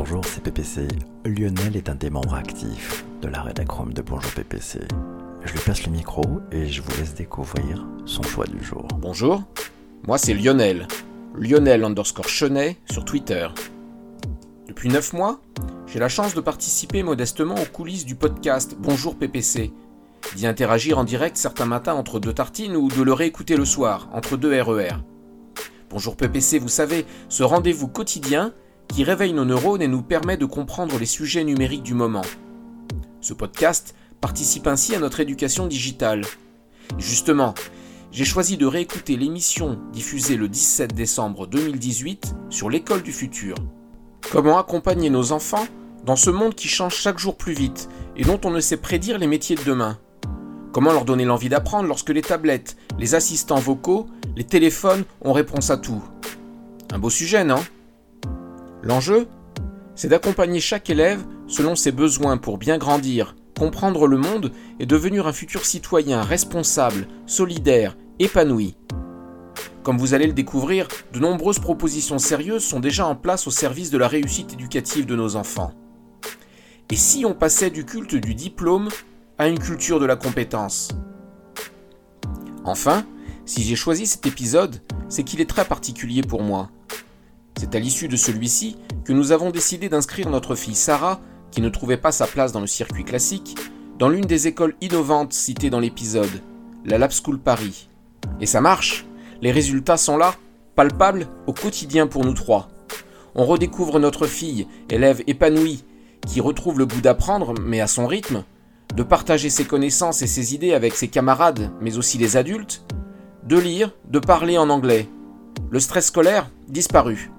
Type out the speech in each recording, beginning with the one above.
Bonjour, c'est PPC. Lionel est un des membres actifs de la rédacrome de Bonjour PPC. Je lui passe le micro et je vous laisse découvrir son choix du jour. Bonjour, moi c'est Lionel. Lionel underscore Chenet sur Twitter. Depuis 9 mois, j'ai la chance de participer modestement aux coulisses du podcast Bonjour PPC, d'y interagir en direct certains matins entre deux tartines ou de le réécouter le soir, entre deux RER. E Bonjour PPC, vous savez, ce rendez-vous quotidien qui réveille nos neurones et nous permet de comprendre les sujets numériques du moment. Ce podcast participe ainsi à notre éducation digitale. justement, j'ai choisi de réécouter l'émission diffusée le 17 décembre 2018 sur l'école du futur. Comment accompagner nos enfants dans ce monde qui change chaque jour plus vite et dont on ne sait prédire les métiers de demain? Comment leur donner l'envie d'apprendre lorsque les tablettes, les assistants vocaux, les téléphones ont réponse à tout? Un beau sujet, non? L'enjeu C'est d'accompagner chaque élève selon ses besoins pour bien grandir, comprendre le monde et devenir un futur citoyen responsable, solidaire, épanoui. Comme vous allez le découvrir, de nombreuses propositions sérieuses sont déjà en place au service de la réussite éducative de nos enfants. Et si on passait du culte du diplôme à une culture de la compétence? Enfin, si j'ai choisi cet épisode, c'est qu'il est très particulier pour moi. C'est à l'issue de celui-ci que nous avons décidé d'inscrire notre fille Sarah, qui ne trouvait pas sa place dans le circuit classique, dans l'une des écoles innovantes citées dans l'épisode, la Lab School Paris. Et ça marche Les résultats sont là, palpables, au quotidien pour nous trois. On redécouvre notre fille, élève épanouie, qui retrouve le goût d'apprendre, mais à son rythme, de partager ses connaissances et ses idées avec ses camarades, mais aussi les adultes, de lire, de parler en anglais. Le stress scolaire disparu.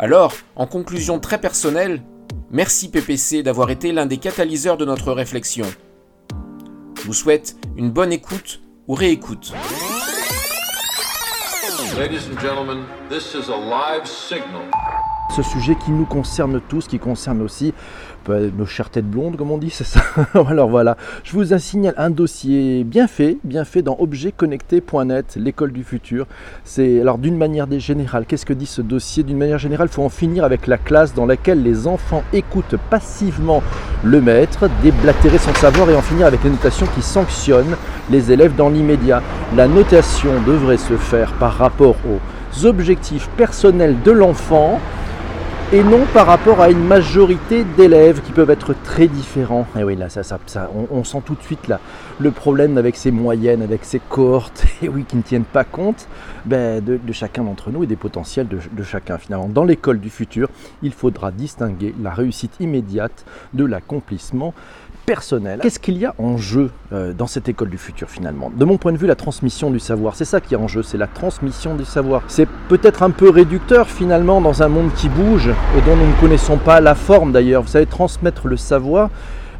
Alors, en conclusion très personnelle, merci PPC d'avoir été l'un des catalyseurs de notre réflexion. Je vous souhaite une bonne écoute ou réécoute. Ce sujet qui nous concerne tous, qui concerne aussi nos chères têtes blondes, comme on dit, c'est ça Alors voilà, je vous assigne un dossier bien fait, bien fait dans objetconnecté.net, l'école du futur. C'est alors d'une manière générale, qu'est-ce que dit ce dossier? D'une manière générale, il faut en finir avec la classe dans laquelle les enfants écoutent passivement le maître, déblatérer son savoir et en finir avec les notations qui sanctionnent les élèves dans l'immédiat. La notation devrait se faire par rapport aux objectifs personnels de l'enfant et non par rapport à une majorité d'élèves qui peuvent être très différents. Et oui, là, ça, ça, on, sent tout de suite là, le problème avec ces moyennes, avec ces cohortes, et oui, qui ne tiennent pas compte ben, de, chacun d'entre nous et des potentiels de chacun. Finalement, dans l'école du futur, il faudra distinguer la réussite immédiate de l'accomplissement personnel. Qu'est-ce qu'il y a en jeu euh, dans cette école du futur finalement? De mon point de vue, la transmission du savoir, c'est ça qui est en jeu, c'est la transmission du savoir. C'est peut-être un peu réducteur finalement dans un monde qui bouge et dont nous ne connaissons pas la forme d'ailleurs. Vous savez, transmettre le savoir,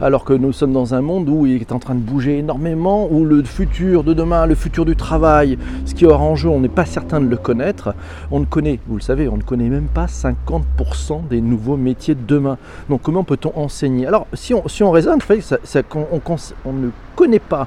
alors que nous sommes dans un monde où il est en train de bouger énormément, où le futur de demain, le futur du travail, ce qui aura en jeu, on n'est pas certain de le connaître. On ne connaît, vous le savez, on ne connaît même pas 50% des nouveaux métiers de demain. Donc comment peut-on enseigner? Alors si on, on raisonne, c'est qu'on on ne connaît pas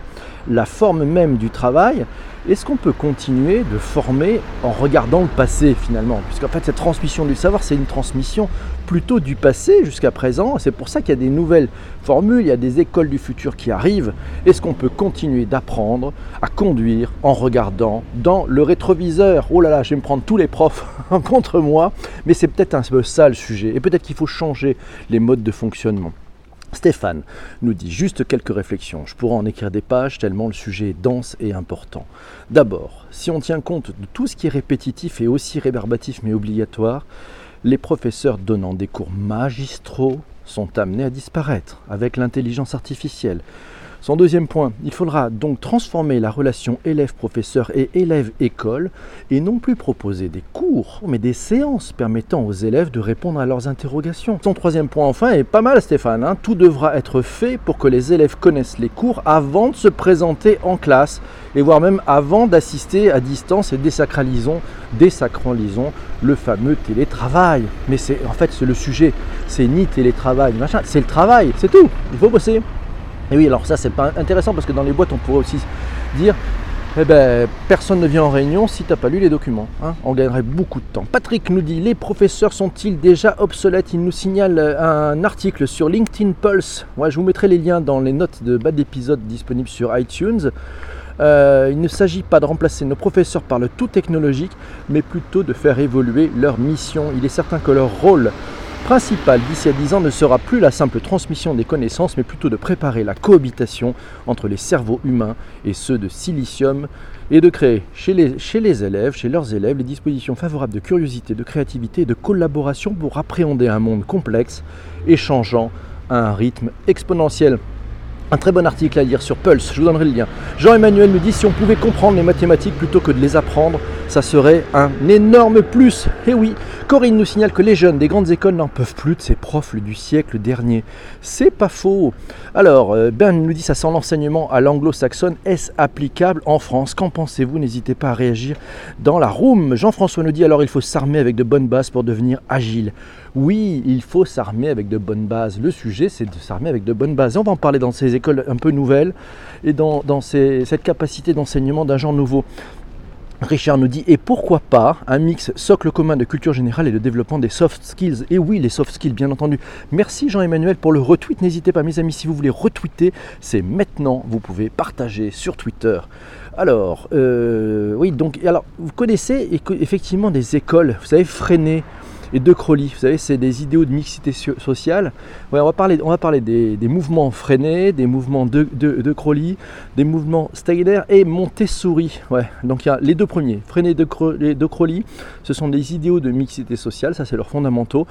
la forme même du travail, est-ce qu'on peut continuer de former en regardant le passé finalement? Puisqu'en fait cette transmission du savoir, c'est une transmission plutôt du passé jusqu'à présent. C'est pour ça qu'il y a des nouvelles formules, il y a des écoles du futur qui arrivent. Est-ce qu'on peut continuer d'apprendre à conduire en regardant dans le rétroviseur? Oh là là, je vais me prendre tous les profs contre moi, mais c'est peut-être un peu ça le sujet. Et peut-être qu'il faut changer les modes de fonctionnement. Stéphane nous dit juste quelques réflexions. Je pourrais en écrire des pages tellement le sujet est dense et important. D'abord, si on tient compte de tout ce qui est répétitif et aussi rébarbatif mais obligatoire, les professeurs donnant des cours magistraux sont amenés à disparaître avec l'intelligence artificielle. Son deuxième point, il faudra donc transformer la relation élève-professeur et élève-école et non plus proposer des cours, mais des séances permettant aux élèves de répondre à leurs interrogations. Son troisième point enfin est pas mal Stéphane, hein. tout devra être fait pour que les élèves connaissent les cours avant de se présenter en classe et voire même avant d'assister à distance et désacralisons, désacralisons le fameux télétravail. Mais c'est en fait c'est le sujet, c'est ni télétravail, machin, c'est le travail, c'est tout. Il faut bosser. Et oui, alors ça c'est pas intéressant parce que dans les boîtes on pourrait aussi dire eh ben, personne ne vient en réunion si tu n'as pas lu les documents. Hein. On gagnerait beaucoup de temps. Patrick nous dit Les professeurs sont-ils déjà obsolètes? Il nous signale euh, un article sur LinkedIn Pulse. Ouais, je vous mettrai les liens dans les notes de bas d'épisode disponibles sur iTunes. Euh, il ne s'agit pas de remplacer nos professeurs par le tout technologique, mais plutôt de faire évoluer leur mission. Il est certain que leur rôle principal d'ici à 10 ans ne sera plus la simple transmission des connaissances, mais plutôt de préparer la cohabitation entre les cerveaux humains et ceux de silicium et de créer chez les, chez les élèves, chez leurs élèves, les dispositions favorables de curiosité, de créativité et de collaboration pour appréhender un monde complexe et changeant à un rythme exponentiel. Un très bon article à lire sur Pulse, je vous donnerai le lien. Jean-Emmanuel nous dit si on pouvait comprendre les mathématiques plutôt que de les apprendre, ça serait un énorme plus. Eh oui, Corinne nous signale que les jeunes des grandes écoles n'en peuvent plus de ces profs du siècle dernier. C'est pas faux. Alors, euh, Ben nous dit ça sent l'enseignement à l'anglo-saxonne. Est-ce applicable en France? Qu'en pensez-vous? N'hésitez pas à réagir dans la room. Jean-François nous dit alors il faut s'armer avec de bonnes bases pour devenir agile. Oui, il faut s'armer avec de bonnes bases. Le sujet, c'est de s'armer avec de bonnes bases. on va en parler dans ces écoles un peu nouvelles et dans, cette capacité d'enseignement d'un genre nouveau. Richard nous dit, et pourquoi pas un mix socle commun de culture générale et de développement des soft skills? Et oui, les soft skills, bien entendu. Merci Jean-Emmanuel pour le retweet. N'hésitez pas, mes amis, si vous voulez retweeter, c'est maintenant. Vous pouvez partager sur Twitter. Alors, euh, oui, donc, alors, vous connaissez effectivement des écoles, vous savez, freinées et de Crowley. Vous savez, c'est des idéaux de mixité sociale. on va parler, on va parler des, mouvements freinés, des mouvements de, de, Crowley, des mouvements Steiner et Montessori. Ouais, donc il y a les deux premiers, freinés de, de Crowley, ce sont des idéaux de mixité sociale, ça c'est leurs fondamentaux.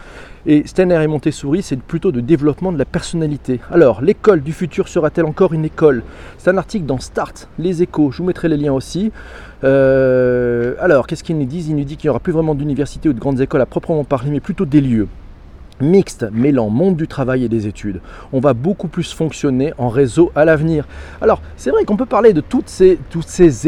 Et Steiner et Montessori, c'est plutôt de développement de la personnalité. Alors, l'école du futur sera-t-elle encore une école? C'est un article dans Start, les échos, je vous mettrai les liens aussi. Euh, alors, qu'est-ce qu'ils nous disent? Ils nous disent qu'il n'y aura plus vraiment d'universités ou de grandes écoles à proprement parler, mais plutôt des lieux mixte mêlant monde du travail et des études. On va beaucoup plus fonctionner en réseau à l'avenir. Alors, c'est vrai qu'on peut parler de toutes ces,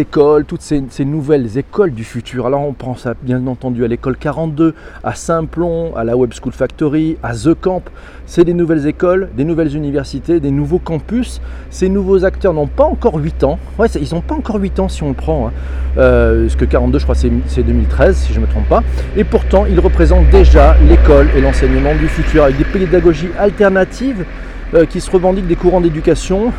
écoles, toutes ces, nouvelles écoles du futur. Alors, on pense bien entendu à l'école 42, à Saint-Plon, à la Web School Factory, à The Camp. C'est des nouvelles écoles, des nouvelles universités, des nouveaux campus. Ces nouveaux acteurs n'ont pas encore 8 ans. Ouais, ils n'ont pas encore 8 ans si on le prend. Hein. Euh, ce que 42, je crois, c'est 2013, si je ne me trompe pas. Et pourtant, ils représentent déjà l'école et l'enseignement futur, avec des pédagogies alternatives euh, qui se revendiquent des courants d'éducation,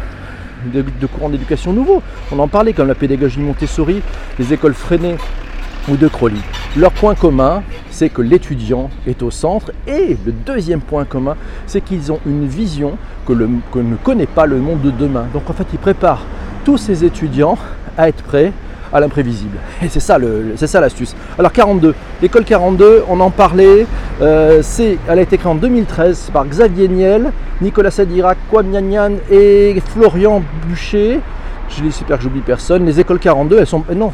de, courants d'éducation nouveaux. On en parlait comme la pédagogie Montessori, les écoles freinées ou de Crowley. Leur point commun, c'est que l'étudiant est au centre et le deuxième point commun, c'est qu'ils ont une vision que, le, que ne connaît pas le monde de demain. Donc en fait, ils préparent tous ces étudiants à être prêts à l'imprévisible. Et c'est ça, c'est ça l'astuce. Alors 42, l'école 42, on en parlait, euh, c'est, elle a été créée en 2013 par Xavier Niel, Nicolas Sadirac, Kwame Nyan et Florian Boucher. Je j'espère que j'oublie personne. Les écoles 42, elles sont. Non,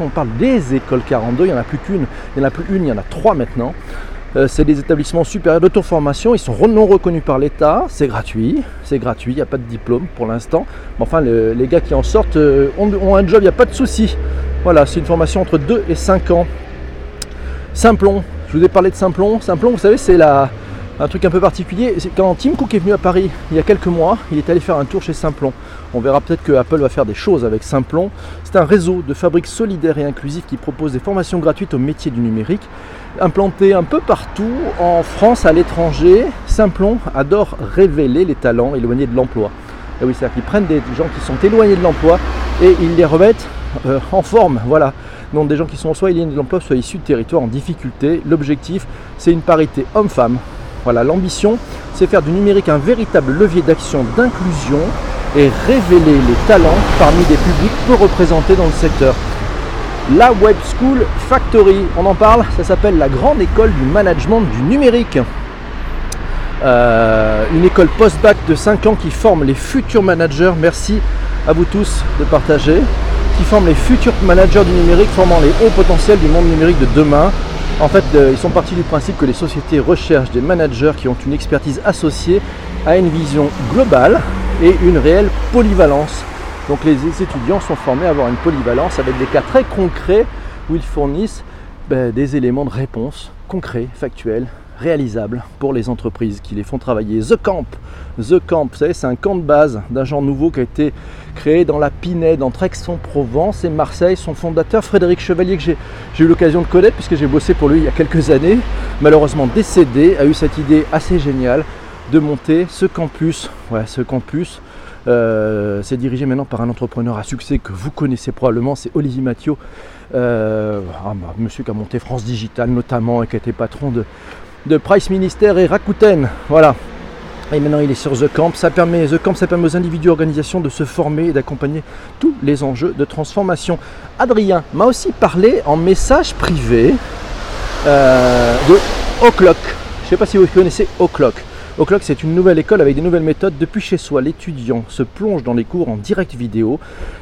on parle des écoles 42, il n'y en a plus qu'une. Il n'y en a plus une, il y en a trois maintenant. Euh, c'est des établissements supérieurs d'auto-formation, ils sont non reconnus par l'État, c'est gratuit, c'est gratuit, il n'y a pas de diplôme pour l'instant. Mais enfin, les gars qui en sortent euh, ont, un job, il n'y a pas de souci. Voilà, c'est une formation entre 2 et 5 ans. Simplon, je vous ai parlé de Simplon. Simplon, vous savez, c'est la, un truc un peu particulier. Quand Tim Cook est venu à Paris il y a quelques mois, il est allé faire un tour chez Simplon. On verra peut-être que Apple va faire des choses avec Simplon. C'est un réseau de fabriques solidaires et inclusifs qui propose des formations gratuites au métier du numérique implanté un peu partout en France, à l'étranger. Simplon adore révéler les talents éloignés de l'emploi. Et oui, c'est-à-dire qu'ils prennent des gens qui sont éloignés de l'emploi et ils les remettent euh, en forme. Voilà. Donc des gens qui sont soit éloignés de l'emploi, soit issus de territoires en difficulté. L'objectif, c'est une parité homme-femme. Voilà, l'ambition, c'est faire du numérique un véritable levier d'action d'inclusion et révéler les talents parmi des publics peu représentés dans le secteur la Web School Factory. On en parle, ça s'appelle la grande école du management du numérique. Euh, une école post-bac de 5 ans qui forme les futurs managers. Merci à vous tous de partager. Qui forme les futurs managers du numérique, formant les hauts potentiels du monde numérique de demain. En fait, euh, ils sont partis du principe que les sociétés recherchent des managers qui ont une expertise associée à une vision globale et une réelle polyvalence. Donc les étudiants sont formés à avoir une polyvalence avec des cas très concrets où ils fournissent ben, des éléments de réponse concrets, factuels, réalisables pour les entreprises qui les font travailler. The Camp, The Camp, vous savez, c'est un camp de base d'un genre nouveau qui a été créé dans la Pinède, entre Aix-en-Provence et Marseille. Son fondateur, Frédéric Chevalier, que j'ai eu l'occasion de connaître puisque j'ai bossé pour lui il y a quelques années, malheureusement décédé, a eu cette idée assez géniale de monter ce campus. Ouais, ce campus. Euh, c'est dirigé maintenant par un entrepreneur à succès que vous connaissez probablement, c'est Olivier Mathieu, euh, ah, bah, monsieur qui a monté France Digital notamment et qui a été patron de, de Price Minister et Rakuten. Voilà. Et maintenant il est sur The Camp. Ça permet, The Camp, ça permet aux individus et organisations de se former et d'accompagner tous les enjeux de transformation. Adrien m'a aussi parlé en message privé euh, de O'Clock. Je ne sais pas si vous connaissez O'Clock. O'Clock, c'est une nouvelle école avec des nouvelles méthodes. Depuis chez soi, l'étudiant se plonge dans les cours en direct vidéo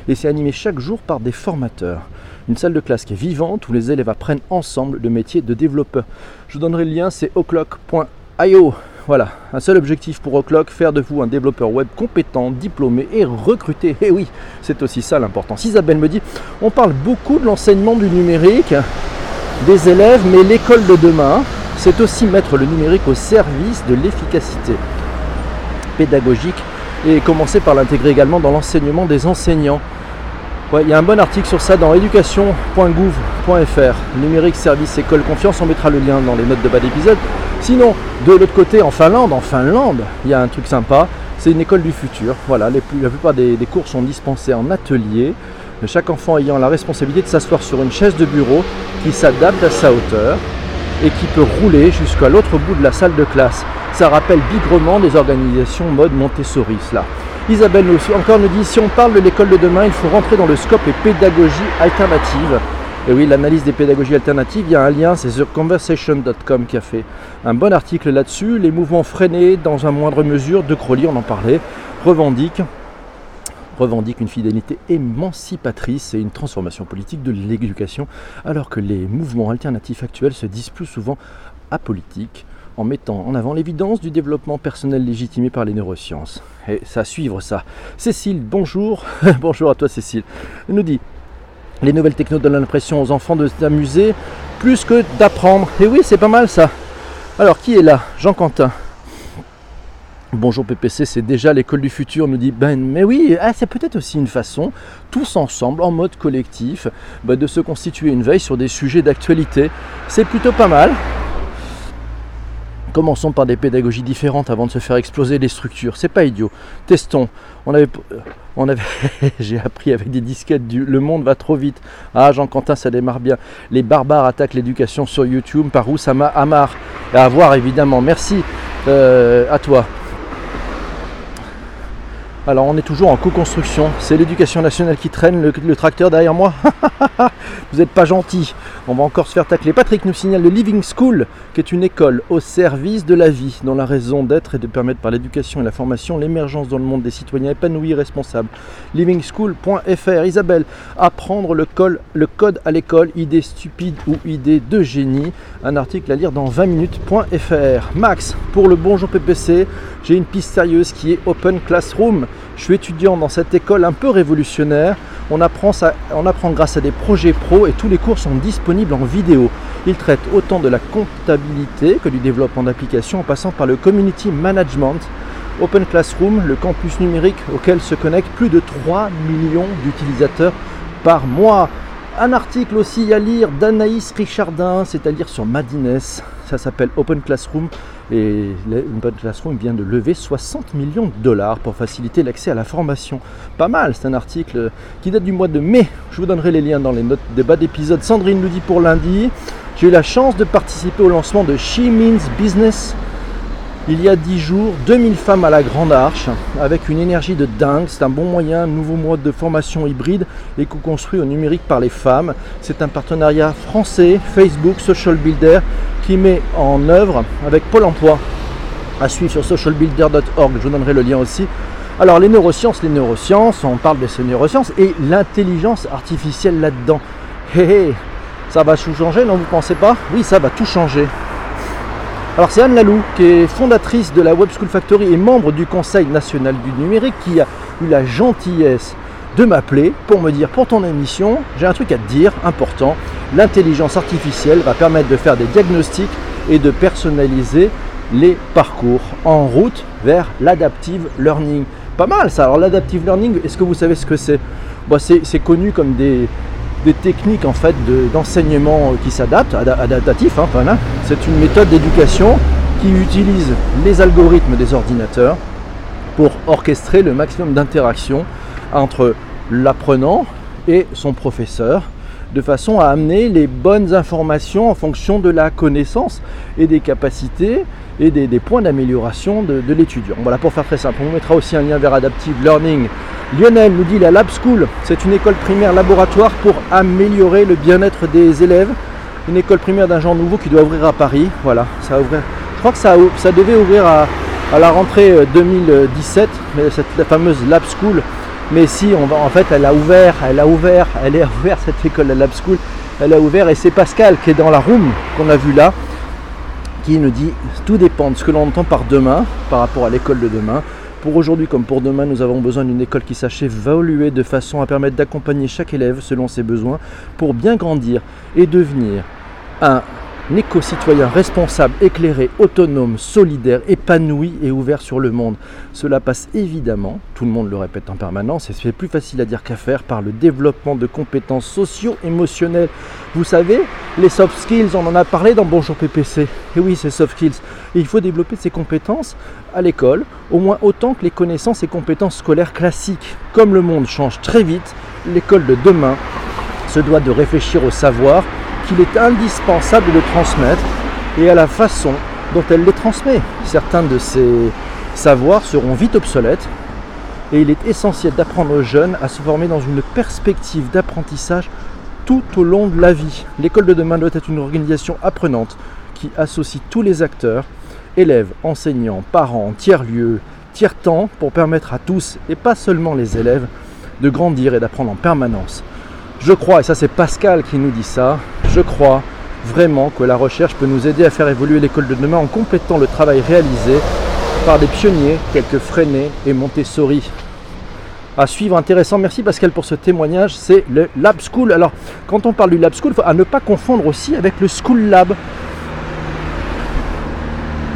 et c'est animé chaque jour par des formateurs. Une salle de classe qui est vivante où les élèves apprennent ensemble le métier de développeur. Je vous donnerai le lien, c'est o'clock.io. Voilà, un seul objectif pour O'Clock, faire de vous un développeur web compétent, diplômé et recruté. Et eh oui, c'est aussi ça l'importance. Isabelle me dit, on parle beaucoup de l'enseignement du numérique des élèves, mais l'école de demain, c'est aussi mettre le numérique au service de l'efficacité pédagogique et commencer par l'intégrer également dans l'enseignement des enseignants. Il y a un bon article sur ça dans éducation.gouv.fr. Numérique, service, école, confiance. On mettra le lien dans les notes de bas d'épisode. Sinon, de l'autre côté, en Finlande, en Finlande, il y a un truc sympa. C'est une école du futur. Voilà, la plupart des, cours sont dispensés en atelier. Chaque enfant ayant la responsabilité de s'asseoir sur une chaise de bureau qui s'adapte à sa hauteur et qui peut rouler jusqu'à l'autre bout de la salle de classe. Ça rappelle bigrement des organisations mode Montessori, cela. Isabelle encore nous dit si on parle de l'école de demain, il faut rentrer dans le scope et pédagogie alternative. Et oui, l'analyse des pédagogies alternatives, il y a un lien, c'est sur conversation.com qui a fait un bon article là-dessus. Les mouvements freinés, dans un moindre mesure, de Crowley, on en parlait, revendiquent revendique une fidélité émancipatrice et une transformation politique de l'éducation, alors que les mouvements alternatifs actuels se disent plus souvent apolitiques en mettant en avant l'évidence du développement personnel légitimé par les neurosciences. Et ça suivre ça. Cécile, bonjour. bonjour à toi Cécile. Elle nous dit les nouvelles technos donnent l'impression aux enfants de s'amuser plus que d'apprendre. Et oui, c'est pas mal ça. Alors, qui est là? Jean Quentin. Bonjour PPC, c'est déjà l'école du futur, nous dit Ben. Mais oui, ah, c'est peut-être aussi une façon, tous ensemble, en mode collectif, bah, de se constituer une veille sur des sujets d'actualité. C'est plutôt pas mal. Commençons par des pédagogies différentes avant de se faire exploser les structures. C'est pas idiot. Testons. On avait, avait, j'ai appris avec des disquettes du Le monde va trop vite. Ah, Jean Quentin, ça démarre bien. Les barbares attaquent l'éducation sur YouTube. Par où ça m'a amarre. À voir évidemment. Merci euh, à toi. Alors on est toujours en co-construction. C'est l'éducation nationale qui traîne le, tracteur derrière moi. Vous n'êtes pas gentil. On va encore se faire tacler. Patrick nous signale le Living School, qui est une école au service de la vie, dont la raison d'être est de permettre par l'éducation et la formation l'émergence dans le monde des citoyens épanouis et responsables. Livingschool.fr. Isabelle, apprendre le, code à l'école, idée stupide ou idée de génie. Un article à lire dans 20 minutes.fr. Max, pour le bonjour PPC, j'ai une piste sérieuse qui est Open Classroom. Je suis étudiant dans cette école un peu révolutionnaire. On apprend grâce à des projets pro et tous les cours sont disponibles en vidéo. Ils traitent autant de la comptabilité que du développement d'applications en passant par le community management. Open Classroom, le campus numérique auquel se connectent plus de 3 millions d'utilisateurs par mois. Un article aussi à lire d'Anaïs Richardin, c'est-à-dire sur Madines. Ça s'appelle Open Classroom et Open Classroom vient de lever 60 millions de dollars pour faciliter l'accès à la formation. Pas mal, c'est un article qui date du mois de mai. Je vous donnerai les liens dans les notes de bas d'épisode. Sandrine nous dit pour lundi. J'ai eu la chance de participer au lancement de She Means Business il y a 10 jours, 2000 femmes à la Grande Arche, avec une énergie de dingue. C'est un bon moyen, nouveau mode de formation hybride et co-construit au numérique par les femmes. C'est un partenariat français, Facebook, Social Builder, qui met en œuvre avec Pôle emploi. À suivre sur socialbuilder.org, je vous donnerai le lien aussi. Alors les neurosciences, les neurosciences, on parle de ces neurosciences et l'intelligence artificielle là-dedans. Hé hé, ça va tout changer, non vous pensez pas? Oui, ça va tout changer. Alors c'est Anne Lalou qui est fondatrice de la Web School Factory et membre du Conseil national du numérique qui a eu la gentillesse de m'appeler pour me dire pour ton émission, j'ai un truc à te dire important. l'intelligence artificielle va permettre de faire des diagnostics et de personnaliser les parcours en route vers l'adaptive learning. Pas mal ça. Alors l'adaptive learning, est-ce que vous savez ce que c'est? Bon, C'est connu comme des, des, techniques en fait d'enseignement qui s'adaptent, adaptatif. Hein. C'est une méthode d'éducation qui utilise les algorithmes des ordinateurs pour orchestrer le maximum d'interactions entre l'apprenant et son professeur de façon à amener les bonnes informations en fonction de la connaissance et des capacités et des, points d'amélioration de, l'étudiant. Voilà, pour faire très simple, on mettra aussi un lien vers Adaptive Learning. Lionel nous dit la Lab School, c'est une école primaire laboratoire pour améliorer le bien-être des élèves. Une école primaire d'un genre nouveau qui doit ouvrir à Paris. Voilà, ça. Je crois que ça, ça devait ouvrir à, la rentrée 2017, euh, mais cette la fameuse Lab School. Mais si, on va, en fait, elle a ouvert, elle a ouvert, elle est ouverte cette école, la Lab School. Elle a ouvert et c'est Pascal qui est dans la room qu'on a vu là qui nous dit tout dépend de ce que l'on entend par demain par rapport à l'école de demain. Pour aujourd'hui comme pour demain, nous avons besoin d'une école qui sache évoluer de façon à permettre d'accompagner chaque élève selon ses besoins pour bien grandir et devenir un éco-citoyen responsable, éclairé, autonome, solidaire, épanoui et ouvert sur le monde. Cela passe évidemment, tout le monde le répète en permanence, et c'est plus facile à dire qu'à faire, par le développement de compétences socio-émotionnelles. Vous savez, les soft skills, on en a parlé dans Bonjour PPC. Et oui, c'est soft skills. il faut développer ces compétences à l'école, au moins autant que les connaissances et compétences scolaires classiques. Comme le monde change très vite, l'école de demain se doit de réfléchir au savoir qu'il est indispensable de transmettre et à la façon dont elle les transmet. Certains de ces savoirs seront vite obsolètes et il est essentiel d'apprendre aux jeunes à se former dans une perspective d'apprentissage tout au long de la vie. L'école de demain doit être une organisation apprenante qui associe tous les acteurs, élèves, enseignants, parents, tiers-lieux, tiers-temps, pour permettre à tous, et pas seulement les élèves, de grandir et d'apprendre en permanence. Je crois, et ça c'est Pascal qui nous dit ça, je crois vraiment que la recherche peut nous aider à faire évoluer l'école de demain en complétant le travail réalisé par des pionniers tels que Freinet et Montessori. À suivre, intéressant. Merci Pascal pour ce témoignage. C'est le Lab School. Alors, quand on parle du Lab School, faut à ne pas confondre aussi avec le School Lab.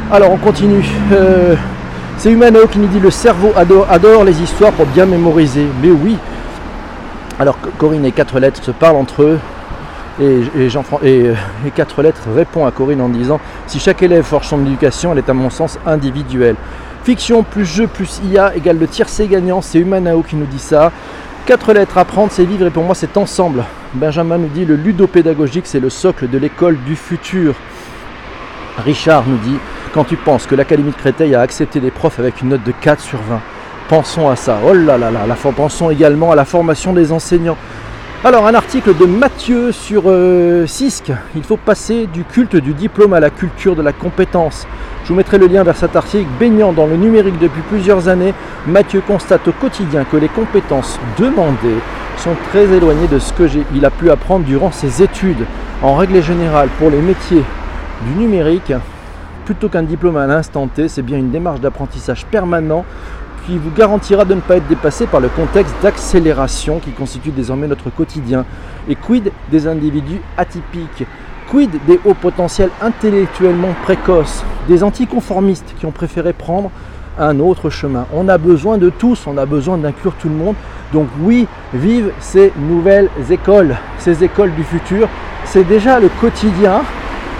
Alors, on continue. Euh, c'est Humano qui nous dit le cerveau adore les histoires pour bien mémoriser. Mais oui. Alors, Corinne et quatre lettres se parlent entre eux. Et, et, quatre lettres répond à Corinne en disant Si chaque élève forge son éducation, elle est à mon sens individuelle. Fiction plus jeu plus IA égale le tiercé gagnant, c'est Humanao qui nous dit ça. Quatre lettres apprendre, c'est vivre et pour moi c'est ensemble. Benjamin nous dit le ludopédagogique c'est le socle de l'école du futur. Richard nous dit quand tu penses que l'Académie de Créteil a accepté des profs avec une note de 4 sur 20, pensons à ça. Oh là là là, pensons également à la formation des enseignants. Alors un article de Mathieu sur euh, CISC, il faut passer du culte du diplôme à la culture de la compétence. Je vous mettrai le lien vers cet article. Baignant dans le numérique depuis plusieurs années, Mathieu constate au quotidien que les compétences demandées sont très éloignées de ce qu'il a pu apprendre durant ses études. En règle générale, pour les métiers du numérique, plutôt qu'un diplôme à l'instant T, c'est bien une démarche d'apprentissage permanent vous garantira de ne pas être dépassé par le contexte d'accélération qui constitue désormais notre quotidien. Et quid des individus atypiques? Quid des hauts potentiels intellectuellement précoces? Des anticonformistes qui ont préféré prendre un autre chemin? On a besoin de tous, on a besoin d'inclure tout le monde. Donc oui, vive ces nouvelles écoles, ces écoles du futur. C'est déjà le quotidien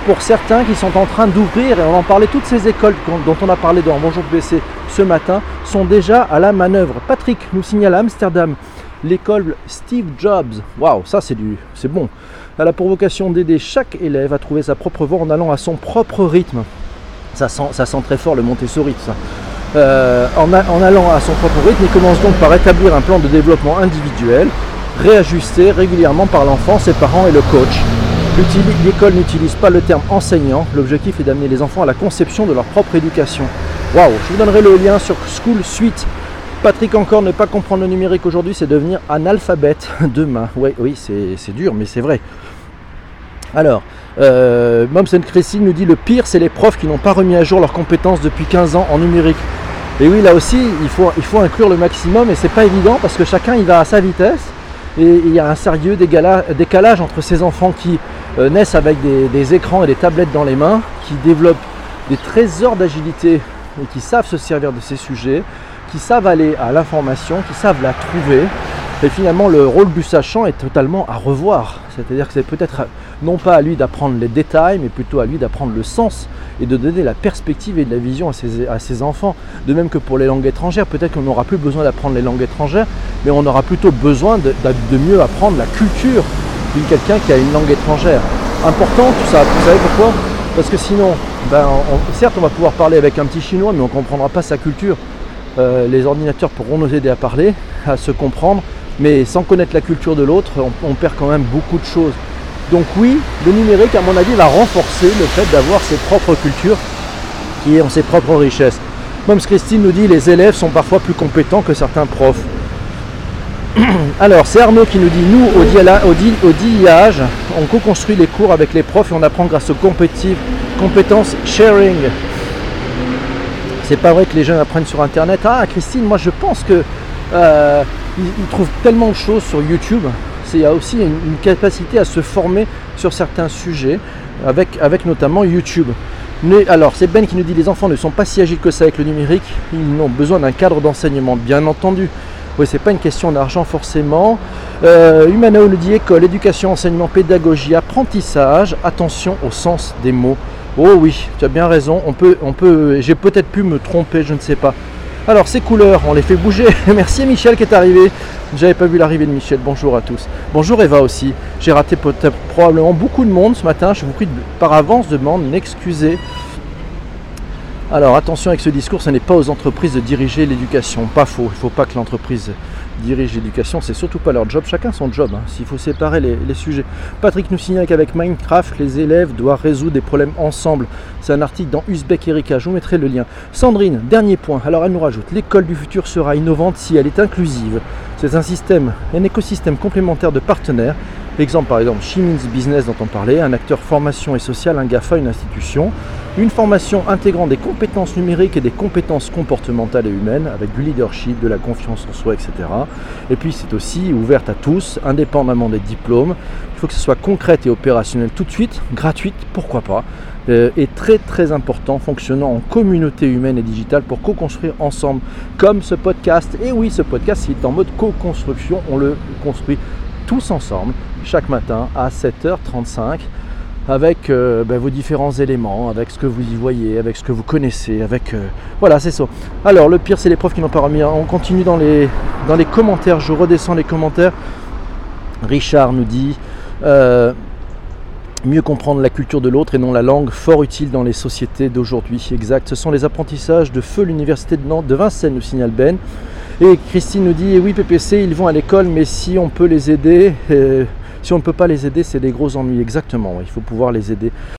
pour certains qui sont en train d'ouvrir, et on en parlait, toutes ces écoles dont on a parlé dans Bonjour PC ce matin, sont déjà à la manœuvre. Patrick nous signale à Amsterdam l'école Steve Jobs. Waouh, ça c'est du, c'est bon. A pour vocation d'aider chaque élève à trouver sa propre voie en allant à son propre rythme. Ça sent, ça sent très fort le Montessori, ça. Euh, en, allant à son propre rythme, il commence donc par établir un plan de développement individuel, réajusté régulièrement par l'enfant, ses parents et le coach. L'école n'utilise pas le terme enseignant. L'objectif est d'amener les enfants à la conception de leur propre éducation. Waouh Je vous donnerai le lien sur School Suite. Patrick encore, ne pas comprendre le numérique aujourd'hui, c'est devenir analphabète demain. Ouais, oui, c'est dur, mais c'est vrai. Alors, euh, Moms nous dit le pire, c'est les profs qui n'ont pas remis à jour leurs compétences depuis 15 ans en numérique. Et oui, là aussi, il faut, il faut inclure le maximum et c'est pas évident parce que chacun il va à sa vitesse et il y a un sérieux décalage entre ces enfants qui naissent avec des, écrans et des tablettes dans les mains, qui développent des trésors d'agilité et qui savent se servir de ces sujets, qui savent aller à l'information, qui savent la trouver. Et finalement, le rôle du sachant est totalement à revoir. C'est-à-dire que c'est peut-être non pas à lui d'apprendre les détails, mais plutôt à lui d'apprendre le sens et de donner la perspective et de la vision à ses, enfants. De même que pour les langues étrangères, peut-être qu'on n'aura plus besoin d'apprendre les langues étrangères, mais on aura plutôt besoin de mieux apprendre la culture de quelqu'un qui a une langue étrangère. Important tout ça, vous savez pourquoi? Parce que sinon, ben, certes on va pouvoir parler avec un petit chinois, mais on ne comprendra pas sa culture. Euh, les ordinateurs pourront nous aider à parler, à se comprendre, mais sans connaître la culture de l'autre, on, on perd quand même beaucoup de choses. Donc oui, le numérique, à mon avis, va renforcer le fait d'avoir ses propres cultures qui ont ses propres richesses. Moms Christine nous dit les élèves sont parfois plus compétents que certains profs. Alors, c'est Arnaud qui nous dit nous, au, DIA on co-construit les cours avec les profs et on apprend grâce aux compétences sharing. C'est pas vrai que les jeunes apprennent sur internet. Ah, Christine, moi je pense que euh, ils, trouvent tellement de choses sur YouTube. Il y a aussi une, capacité à se former sur certains sujets, avec, avec notamment YouTube. Mais, alors, c'est Ben qui nous dit les enfants ne sont pas si agiles que ça avec le numérique. Ils n'ont besoin d'un cadre d'enseignement, bien entendu. Oui, c'est pas une question d'argent forcément. Euh, Humanao nous dit école, éducation, enseignement, pédagogie, apprentissage. Attention au sens des mots. Oh oui, tu as bien raison. On peut, on peut. J'ai peut-être pu me tromper, je ne sais pas. Alors ces couleurs, on les fait bouger. Merci Michel qui est arrivé. J'avais pas vu l'arrivée de Michel. Bonjour à tous. Bonjour Eva aussi. J'ai raté probablement beaucoup de monde ce matin. Je vous prie de- par avance de m'en excuser. Alors attention avec ce discours, ce n'est pas aux entreprises de diriger l'éducation. Pas faux. Il ne faut pas que l'entreprise dirige l'éducation. C'est surtout pas leur job. Chacun son job. hein, S'il faut séparer les, sujets. Patrick nous signale qu'avec Minecraft, les élèves doivent résoudre des problèmes ensemble. C'est un article dans Uzbek Erika, je vous mettrai le lien. Sandrine, dernier point. Alors elle nous rajoute l'école du futur sera innovante si elle est inclusive. C'est un système, un écosystème complémentaire de partenaires. Exemple par exemple Chimins Business dont on parlait, un acteur formation et social, un GAFA, une institution. Une formation intégrant des compétences numériques et des compétences comportementales et humaines avec du leadership, de la confiance en soi, etc. Et puis c'est aussi ouverte à tous, indépendamment des diplômes. Il faut que ce soit concrète et opérationnel tout de suite, gratuite, pourquoi pas. Euh, et très très important, fonctionnant en communauté humaine et digitale pour co-construire ensemble, comme ce podcast. Et oui, ce podcast il est en mode co-construction, on le construit tous ensemble, chaque matin à 7h35 avec euh, ben, vos différents éléments, avec ce que vous y voyez, avec ce que vous connaissez, avec euh, voilà c'est ça. Alors le pire c'est les profs qui n'ont pas remis. On continue dans les commentaires, je redescends les commentaires. Richard nous dit euh, mieux comprendre la culture de l'autre et non la langue, fort utile dans les sociétés d'aujourd'hui. Exact. Ce sont les apprentissages de feu l'université de Nantes, de Vincennes, nous signale Ben. Et Christine nous dit, eh oui PPC, ils vont à l'école, mais si on peut les aider, si on ne peut pas les aider, c'est des gros ennuis. Exactement, il faut pouvoir les aider.